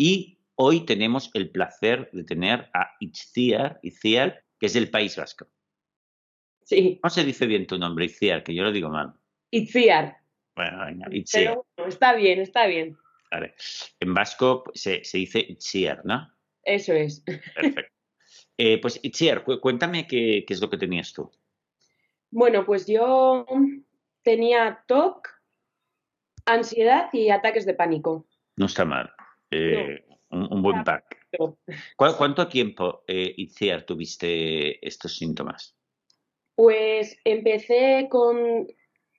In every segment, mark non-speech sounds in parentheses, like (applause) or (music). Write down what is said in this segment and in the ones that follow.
Y hoy tenemos el placer de tener a Itziar, Itziar, que es del País Vasco. Sí. ¿Cómo se dice bien tu nombre, Itziar? Que yo lo digo mal. Itziar. Bueno, venga, Itziar. Pero bueno, está bien, está bien. Vale. En vasco se, se dice Itziar, ¿no? Eso es. (laughs) Perfecto. Eh, pues Itziar, cu- cuéntame qué, qué es lo que tenías tú. Bueno, pues yo tenía TOC, ansiedad y ataques de pánico. No está mal. Eh, un, un buen pack. Pero, ¿Cuál- ¿Cuánto tiempo, eh, Itziar, tuviste estos síntomas? Pues empecé con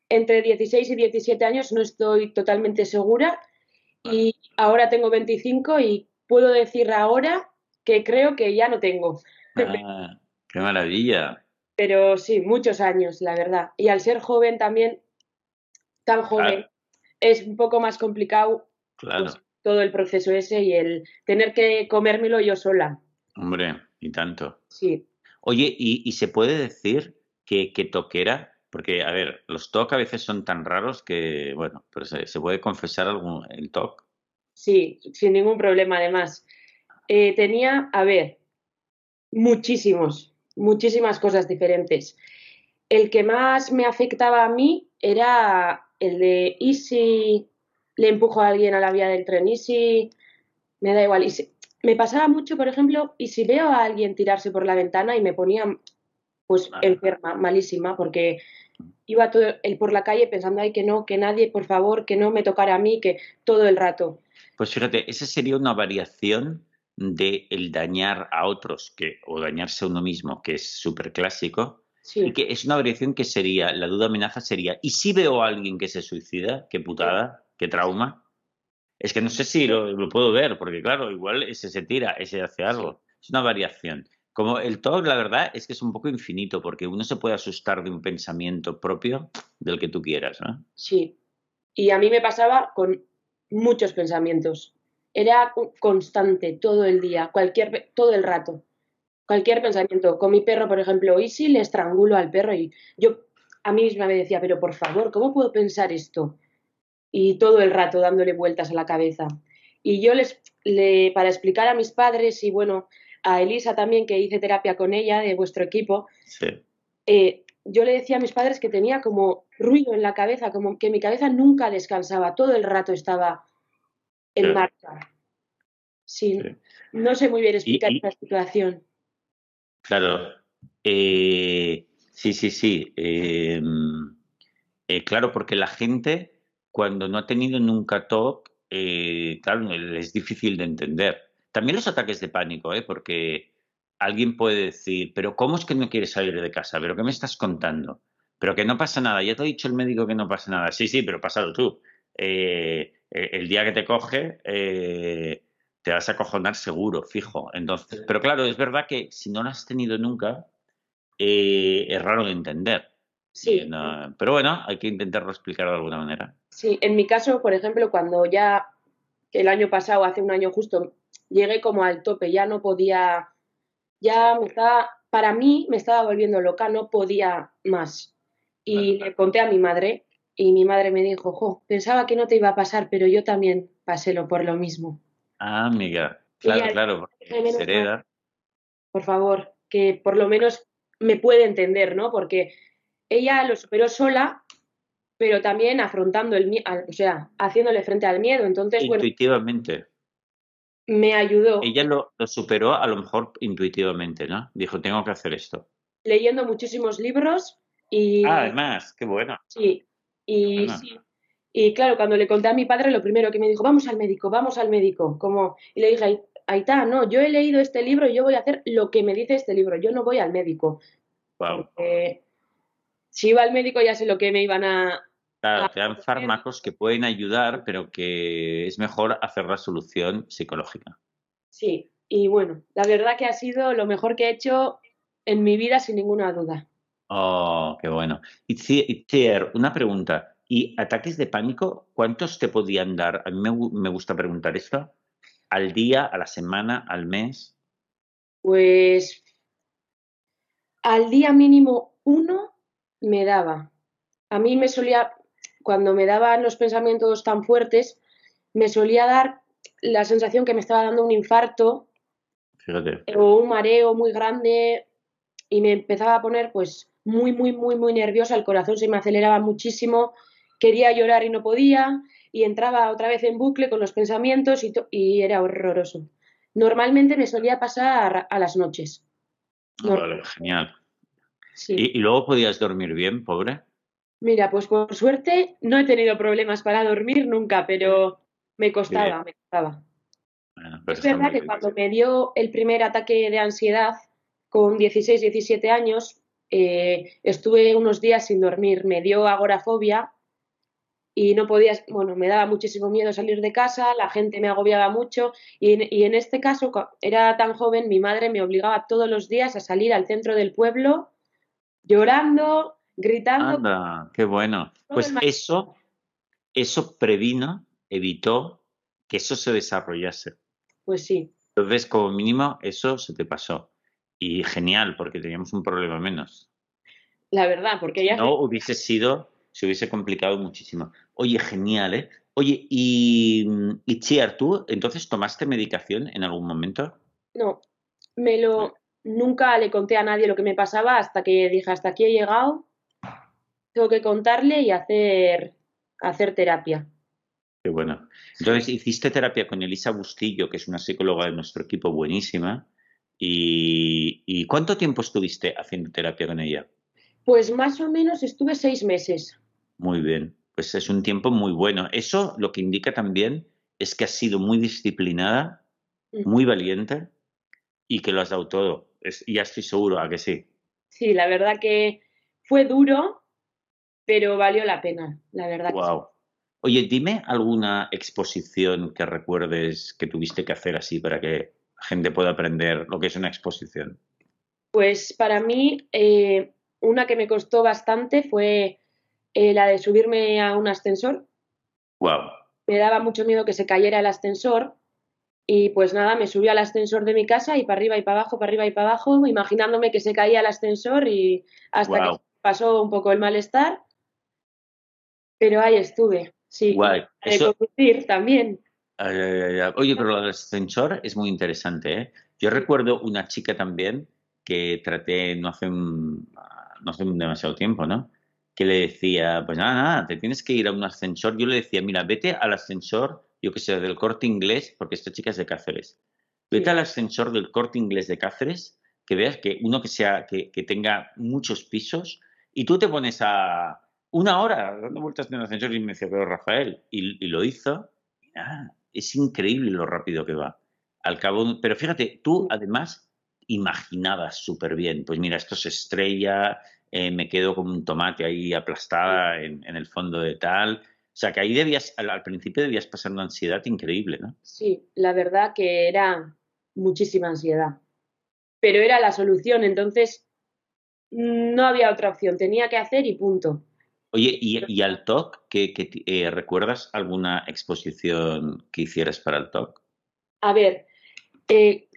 entre 16 y 17 años, no estoy totalmente segura, y ahora tengo 25 y puedo decir ahora que creo que ya no tengo. Ah, ¡Qué maravilla! Pero sí, muchos años, la verdad. Y al ser joven también, tan joven, Claro. es un poco más complicado Claro, pues, todo el proceso ese y el tener que comérmelo yo sola. hombre, y tanto. Sí, Oye, ¿y, y se puede decir que, que toquera? Porque, a ver, los TOC a veces son tan raros que, bueno, pero se, se puede confesar algún, el TOC. sí, sin ningún problema además. Eh, tenía, a ver, muchísimos, muchísimas cosas diferentes. El que más me afectaba a mí era el de ¿y si le empujo a alguien a la vía del tren? ¿Y si me da igual? ¿Y si- Me pasaba mucho, por ejemplo, y si veo a alguien tirarse por la ventana y me ponía pues Vale. enferma, malísima, porque iba todo el por la calle pensando, ay, que no, que nadie, por favor, que no me tocara a mí, que todo el rato. Pues fíjate, esa sería una variación de el dañar a otros que, o dañarse a uno mismo, que es súper clásico, Sí, y que es una variación que sería, la duda amenaza sería, ¿y si veo a alguien que se suicida? ¿Qué putada? ¿Qué trauma? Es que no sé si lo, lo puedo ver, porque claro, igual ese se tira, ese hace algo. Es una variación. Como el TOC, la verdad es que es un poco infinito, porque uno se puede asustar de un pensamiento propio del que tú quieras, ¿no? sí. Y a mí me pasaba con muchos pensamientos. Era co- constante todo el día, cualquier, todo el rato. Cualquier pensamiento. Con mi perro, por ejemplo, ¿y si le estrangulo al perro? Y yo a mí misma me decía, pero por favor, ¿cómo puedo pensar esto? Y todo el rato dándole vueltas a la cabeza. Y yo les, le, para explicar a mis padres y bueno, a Elisa también, que hice terapia con ella, de vuestro equipo, Sí. eh, yo le decía a mis padres que tenía como ruido en la cabeza, como que mi cabeza nunca descansaba, todo el rato estaba en marcha. Sí, Sí. no sé muy bien explicar esta situación. Claro. Eh, sí, sí, sí. Eh, eh, claro, porque la gente, cuando no ha tenido nunca TOC, eh, claro, es difícil de entender. También los ataques de pánico, ¿eh? porque alguien puede decir, pero ¿cómo es que no quieres salir de casa? ¿Pero qué me estás contando? Pero que no pasa nada. Ya te ha dicho el médico que no pasa nada. Sí, sí, pero pásalo tú. Eh, eh, el día que te coge, eh, te vas a acojonar seguro, fijo. Entonces, pero claro, es verdad que si no lo has tenido nunca, es raro de entender. Sí, no- pero bueno, hay que intentarlo explicar de alguna manera. sí, en mi caso, por ejemplo, cuando ya el año pasado, hace un año justo, llegué como al tope, ya no podía, ya me estaba, para mí me estaba volviendo loca, no podía más. Y le conté a mi madre y mi madre me dijo, jo, pensaba que no te iba a pasar, pero yo también pasé lo por lo mismo. Ah, amiga. Claro, ya- claro, porque menos se hereda. por favor, que por lo menos me puede entender, ¿no? Porque ella lo superó sola, pero también afrontando el miedo, o sea, haciéndole frente al miedo. Entonces, bueno, Intuitivamente. me ayudó Ella lo, lo superó a lo mejor intuitivamente, ¿no? Dijo, tengo que hacer esto. leyendo muchísimos libros y Ah, además, qué bueno. sí, y Bueno. sí. Y claro, cuando le conté a mi padre, lo primero que me dijo, vamos al médico, vamos al médico. Como, y le dije, "Ai- Aitá, no, yo he leído este libro y yo voy a hacer lo que me dice este libro, yo no voy al médico. Wow. Porque si iba al médico ya sé lo que me iban a, Claro, te dan fármacos que pueden ayudar, pero que es mejor hacer la solución psicológica. Sí, y bueno, la verdad que ha sido lo mejor que he hecho en mi vida sin ninguna duda. Oh, qué bueno. Y Itziar, una pregunta. ¿Y ataques de pánico, cuántos te podían dar? A mí me, me gusta preguntar esto. ¿Al día, a la semana, al mes? Pues al día mínimo uno me daba. A mí me solía, cuando me daban los pensamientos tan fuertes, me solía dar la sensación que me estaba dando un infarto o un mareo muy grande y me empezaba a poner pues muy, muy, muy, muy nerviosa, el corazón se me aceleraba muchísimo, quería llorar y no podía y entraba otra vez en bucle con los pensamientos y, y era horroroso. Normalmente me solía pasar a las noches. Vale, genial. ¿Y, luego podías dormir bien, pobre? Mira, pues por suerte no he tenido problemas para dormir nunca, pero me costaba, me costaba. es verdad que cuando me dio el primer ataque de ansiedad, con 16, 17 años, eh, estuve unos días sin dormir. Me dio agorafobia y no podía, bueno, me daba muchísimo miedo salir de casa, la gente me agobiaba mucho y en, y en este caso era tan joven, mi madre me obligaba todos los días a salir al centro del pueblo llorando, gritando. Anda, qué bueno. Pues eso, eso previno, evitó que eso se desarrollase. Pues sí. Entonces, como mínimo, eso se te pasó. Y genial, porque teníamos un problema menos. La verdad, porque ya... No hubiese sido, se hubiese complicado muchísimo. Oye, genial, ¿eh? Oye, y, y Chiar, ¿tú entonces tomaste medicación en algún momento? No, me lo, nunca le conté a nadie lo que me pasaba hasta que dije, hasta aquí he llegado, tengo que contarle y hacer, hacer terapia. Qué bueno. Entonces, hiciste terapia con Elisa Bustillo, que es una psicóloga de nuestro equipo buenísima. ¿Y, ¿Y cuánto tiempo estuviste haciendo terapia con ella? Pues más o menos estuve seis meses. Muy bien, pues es un tiempo muy bueno. Eso lo que indica también es que has sido muy disciplinada, mm. muy valiente y que lo has dado todo ya estoy seguro, ¿a que sí? Sí, la verdad que fue duro, pero valió la pena, la verdad. Wow. Oye, dime alguna exposición que recuerdes que tuviste que hacer así para que la gente pueda aprender lo que es una exposición. Pues para mí, eh, una que me costó bastante fue eh, la de subirme a un ascensor. Wow. Me daba mucho miedo que se cayera el ascensor y pues nada, me subí al ascensor de mi casa y para arriba y para abajo, para arriba y para abajo, imaginándome que se caía el ascensor y hasta que pasó un poco el malestar. Pero ahí estuve, sí. Guay. conducir también. Oye, pero el ascensor es muy interesante. ¿eh? Yo recuerdo una chica también que traté no hace, un, no hace demasiado tiempo, ¿no? Que le decía, pues nada, nada, te tienes que ir a un ascensor. Yo le decía, mira, vete al ascensor yo que sé, del corte inglés, porque esta chica es de Cáceres. Vete al ascensor del corte inglés de Cáceres, que veas que uno que sea, que, tenga muchos pisos, y tú te pones a una hora dando vueltas en el ascensor y me decía, pero Rafael, y, lo hizo, es increíble lo rápido que va. Al cabo, pero fíjate, tú además imaginabas súper bien, pues mira, esto se estrella, eh, me quedo como un tomate ahí aplastada en, en el fondo de tal, sea, que ahí debías, al, principio debías pasar una ansiedad increíble, ¿no? Sí, la verdad que era muchísima ansiedad. Pero era la solución, entonces no había otra opción, tenía que hacer y punto. Oye, ¿y, al TOC? ¿qué, eh, recuerdas alguna exposición que hicieras para el TOC? A ver, eh,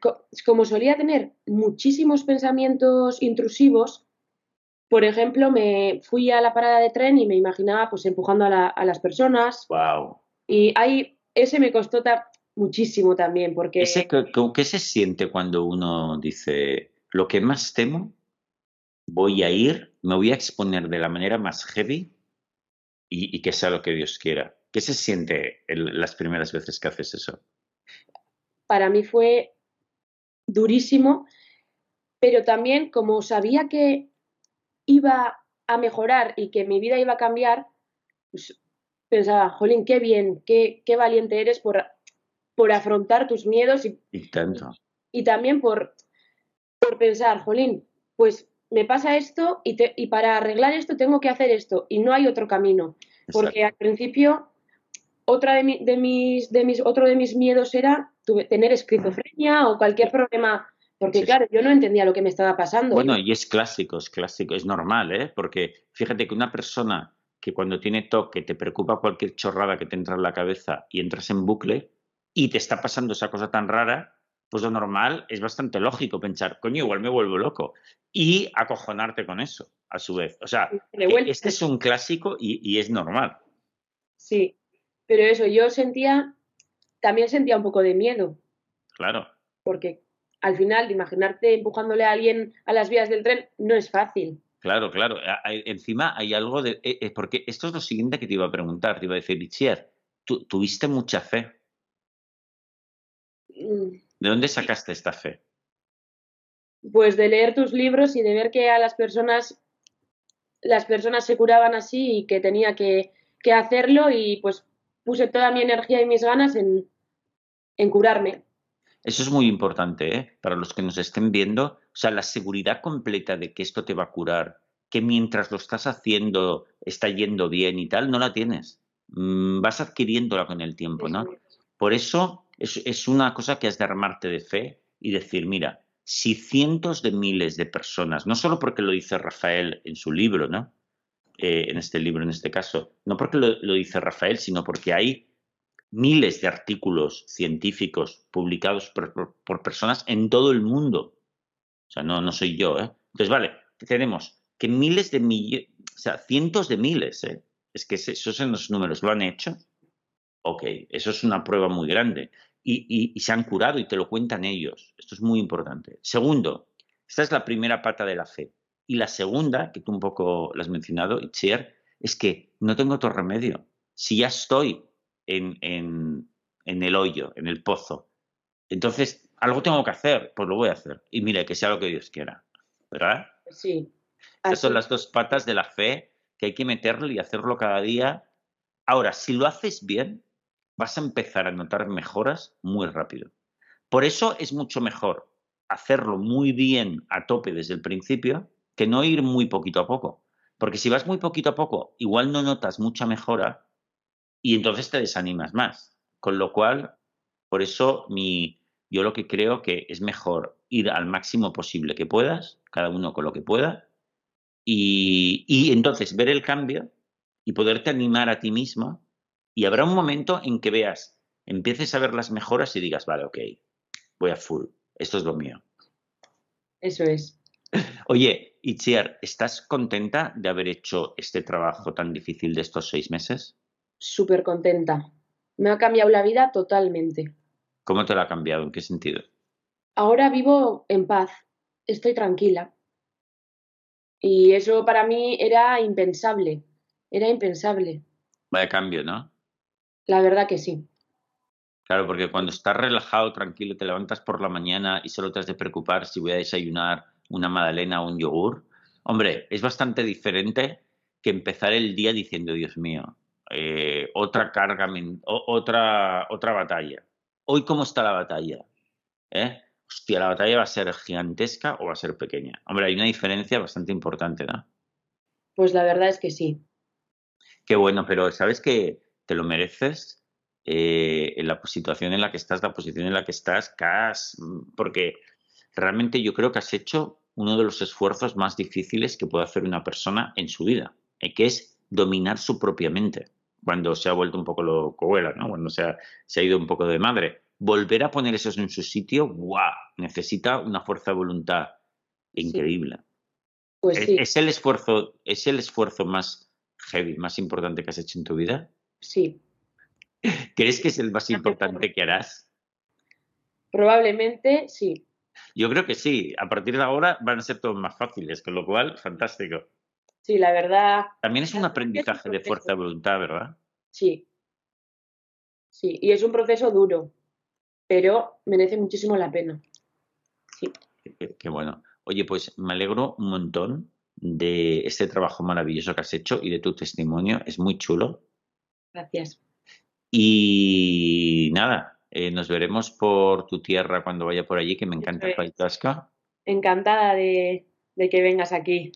como solía tener muchísimos pensamientos intrusivos, por ejemplo, me fui a la parada de tren y me imaginaba pues empujando a, las personas. Wow. Y ahí ese me costó muchísimo también porque... ¿Ese, ¿Qué se siente cuando uno dice, lo que más temo, voy a ir, me voy a exponer de la manera más heavy y, que sea lo que Dios quiera? ¿Qué se siente las primeras veces que haces eso? Para mí fue durísimo, pero también como sabía que iba a mejorar y que mi vida iba a cambiar, pues pensaba, jolín, qué bien, qué, qué valiente eres por, por afrontar tus miedos y, y, tanto. y, también por, por pensar, jolín, pues me pasa esto y, y para arreglar esto tengo que hacer esto y no hay otro camino. Porque al principio, otra de, de, mis, de mis, otro de mis miedos era tener esquizofrenia o cualquier problema. Porque, claro, yo no entendía lo que me estaba pasando. Bueno, y es clásico, es clásico, es normal, ¿eh? Porque fíjate que una persona que cuando tiene toque te preocupa cualquier chorrada que te entra en la cabeza y entras en bucle y te está pasando esa cosa tan rara, pues lo normal es bastante lógico pensar, coño, igual me vuelvo loco. Y acojonarte con eso, a su vez. O sea, este es un clásico y, es normal. Sí, pero eso, yo sentía, también sentía un poco de miedo. Claro. Porque al final, imaginarte empujándole a alguien a las vías del tren no es fácil. Claro, claro. Encima hay algo de... Eh, eh, porque esto es lo siguiente que te iba a preguntar. Te iba a decir, Itziar, ¿tú, ¿tuviste mucha fe? Mm, ¿De dónde sacaste esta fe? Pues de leer tus libros y de ver que a las personas las personas se curaban así y que tenía que, hacerlo y pues puse toda mi energía y mis ganas en, en curarme. Eso es muy importante, ¿eh? Para los que nos estén viendo, o sea, la seguridad completa de que esto te va a curar, que mientras lo estás haciendo está yendo bien y tal, no la tienes. Mm, vas adquiriéndola con el tiempo, ¿no? Por eso es, una cosa que has de armarte de fe y decir, mira, si cientos de miles de personas, no solo porque lo dice Rafael en su libro, ¿no? Eh, en este libro, en este caso, no porque lo, dice Rafael, sino porque hay miles de artículos científicos publicados por, personas en todo el mundo. O sea, no, no soy yo, ¿eh? Entonces, vale, tenemos que miles de millones, o sea, cientos de miles, ¿eh? Es que esos son los números, ¿lo han hecho? Ok, eso es una prueba muy grande. Y, se han curado y te lo cuentan ellos. Esto es muy importante. Segundo, esta es la primera pata de la fe. Y la segunda, que tú un poco la has mencionado, Itziar, es que no tengo otro remedio. Si ya estoy en, en, en, el hoyo, en el pozo, entonces algo tengo que hacer, pues lo voy a hacer. Y mira, que sea lo que Dios quiera. ¿Verdad? Sí. Estas son las dos patas de la fe que hay que meterle y hacerlo cada día. Ahora, si lo haces bien, vas a empezar a notar mejoras muy rápido. Por eso es mucho mejor hacerlo muy bien a tope desde el principio que no ir muy poquito a poco. Porque si vas muy poquito a poco, igual no notas mucha mejora y entonces te desanimas más. Con lo cual, por eso mi, yo lo que creo que es mejor ir al máximo posible que puedas, cada uno con lo que pueda, y, y entonces ver el cambio y poderte animar a ti mismo y habrá un momento en que veas, empieces a ver las mejoras y digas, vale, ok, voy a full, esto es lo mío. Eso es. (laughs) Oye, Itziar, ¿estás contenta de haber hecho este trabajo tan difícil de estos seis meses? Súper contenta. Me ha cambiado la vida totalmente. ¿Cómo te la ha cambiado? ¿En qué sentido? Ahora vivo en paz, estoy tranquila. Y eso para mí era impensable, era impensable. Vaya cambio, ¿no? La verdad que sí. Claro, porque cuando estás relajado, tranquilo, te levantas por la mañana y solo te has de preocupar si voy a desayunar una magdalena o un yogur, hombre, es bastante diferente que empezar el día diciendo, Dios mío, eh, otra carga, otra, otra batalla. Hoy, ¿cómo está la batalla? ¿Eh? Hostia, ¿la batalla va a ser gigantesca o va a ser pequeña? Hombre, hay una diferencia bastante importante, ¿no? Pues la verdad es que sí. Qué bueno, pero ¿sabes qué? te lo mereces eh, en la situación en la que estás, la posición en la que estás, porque realmente yo creo que has hecho uno de los esfuerzos más difíciles que puede hacer una persona en su vida, eh, que es dominar su propia mente, cuando se ha vuelto un poco lo coela, ¿no? cuando se ha, se ha ido un poco de madre. Volver a poner eso en su sitio, ¡guau! Necesita una fuerza de voluntad increíble. Pues ¿Es, el esfuerzo, ¿Es el esfuerzo más heavy, más importante que has hecho en tu vida? Sí. ¿Crees que es el más importante que harás? Probablemente sí. Yo creo que sí. A partir de ahora van a ser todos más fáciles, con lo cual, fantástico. Sí, la verdad. También es un aprendizaje de fuerza de voluntad, ¿verdad? Sí. Sí, y es un proceso duro, pero merece muchísimo la pena. Sí. qué bueno. Oye, pues me alegro un montón de este trabajo maravilloso que has hecho y de tu testimonio. Es muy chulo. Gracias. Y nada, eh, nos veremos por tu tierra cuando vaya por allí, que me encanta el País Encantada de, que vengas aquí.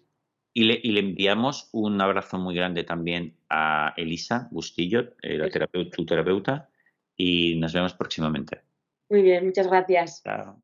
Y le, y le enviamos un abrazo muy grande también a Elisa Bustillo, eh, la terapeuta, tu terapeuta, y nos vemos próximamente. Muy bien, muchas gracias. Chao.